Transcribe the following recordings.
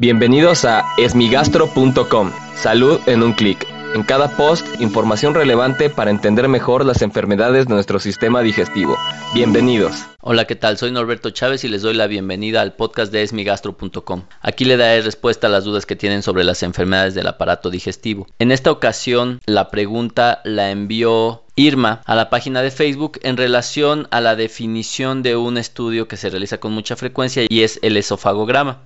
Bienvenidos a esmigastro.com. Salud en un clic. En cada post, información relevante para entender mejor las enfermedades de nuestro sistema digestivo. Bienvenidos. Hola, ¿qué tal? Soy Norberto Chávez y les doy la bienvenida al podcast de esmigastro.com. Aquí le daré respuesta a las dudas que tienen sobre las enfermedades del aparato digestivo. En esta ocasión, la pregunta la envió Irma a la página de Facebook en relación a la definición de un estudio que se realiza con mucha frecuencia y es el esofagograma.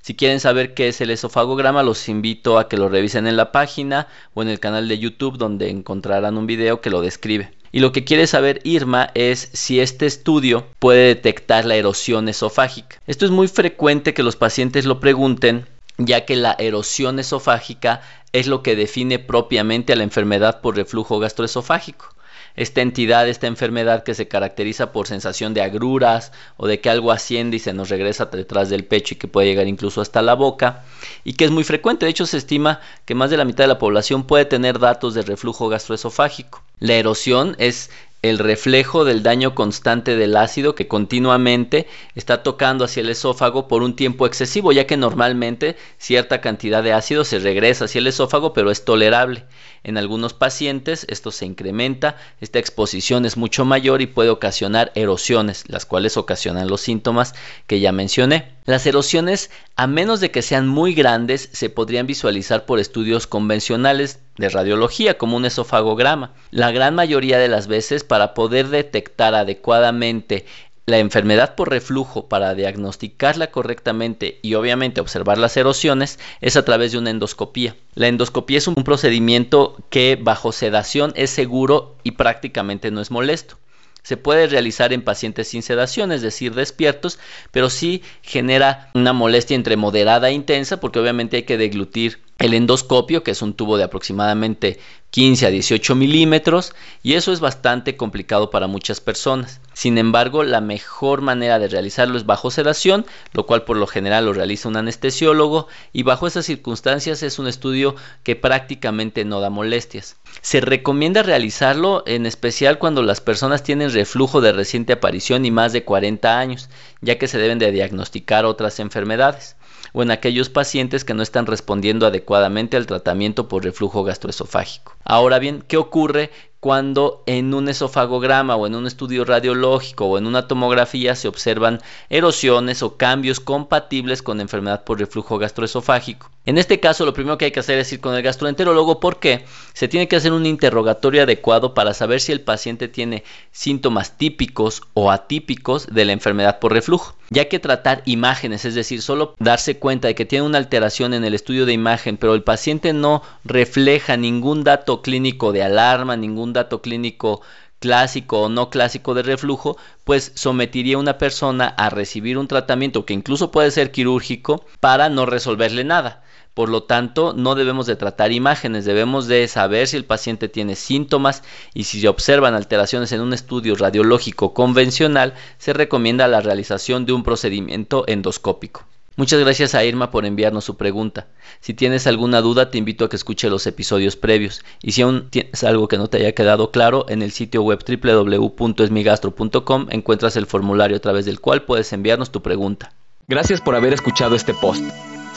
Si quieren saber qué es el esofagograma, los invito a que lo revisen en la página o en el canal de YouTube donde encontrarán un video que lo describe. Y lo que quiere saber Irma es si este estudio puede detectar la erosión esofágica. Esto es muy frecuente que los pacientes lo pregunten ya que la erosión esofágica es lo que define propiamente a la enfermedad por reflujo gastroesofágico esta entidad, esta enfermedad que se caracteriza por sensación de agruras o de que algo asciende y se nos regresa detrás del pecho y que puede llegar incluso hasta la boca y que es muy frecuente. De hecho, se estima que más de la mitad de la población puede tener datos de reflujo gastroesofágico. La erosión es el reflejo del daño constante del ácido que continuamente está tocando hacia el esófago por un tiempo excesivo, ya que normalmente cierta cantidad de ácido se regresa hacia el esófago, pero es tolerable. En algunos pacientes esto se incrementa, esta exposición es mucho mayor y puede ocasionar erosiones, las cuales ocasionan los síntomas que ya mencioné. Las erosiones, a menos de que sean muy grandes, se podrían visualizar por estudios convencionales de radiología, como un esofagograma. La gran mayoría de las veces, para poder detectar adecuadamente la enfermedad por reflujo para diagnosticarla correctamente y obviamente observar las erosiones es a través de una endoscopía. La endoscopía es un procedimiento que bajo sedación es seguro y prácticamente no es molesto. Se puede realizar en pacientes sin sedación, es decir, despiertos, pero sí genera una molestia entre moderada e intensa porque obviamente hay que deglutir el endoscopio, que es un tubo de aproximadamente 15 a 18 milímetros, y eso es bastante complicado para muchas personas. Sin embargo, la mejor manera de realizarlo es bajo sedación, lo cual por lo general lo realiza un anestesiólogo, y bajo esas circunstancias es un estudio que prácticamente no da molestias. Se recomienda realizarlo en especial cuando las personas tienen reflujo de reciente aparición y más de 40 años, ya que se deben de diagnosticar otras enfermedades o en aquellos pacientes que no están respondiendo adecuadamente al tratamiento por reflujo gastroesofágico. Ahora bien, ¿qué ocurre cuando en un esofagograma o en un estudio radiológico o en una tomografía se observan erosiones o cambios compatibles con enfermedad por reflujo gastroesofágico. En este caso lo primero que hay que hacer es ir con el gastroenterólogo porque se tiene que hacer un interrogatorio adecuado para saber si el paciente tiene síntomas típicos o atípicos de la enfermedad por reflujo. Ya que tratar imágenes, es decir, solo darse cuenta de que tiene una alteración en el estudio de imagen, pero el paciente no refleja ningún dato clínico de alarma, ningún dato clínico clásico o no clásico de reflujo, pues sometiría a una persona a recibir un tratamiento que incluso puede ser quirúrgico para no resolverle nada. Por lo tanto, no debemos de tratar imágenes, debemos de saber si el paciente tiene síntomas y si se observan alteraciones en un estudio radiológico convencional, se recomienda la realización de un procedimiento endoscópico. Muchas gracias a Irma por enviarnos su pregunta. Si tienes alguna duda, te invito a que escuche los episodios previos. Y si aún tienes algo que no te haya quedado claro, en el sitio web www.esmigastro.com encuentras el formulario a través del cual puedes enviarnos tu pregunta. Gracias por haber escuchado este post.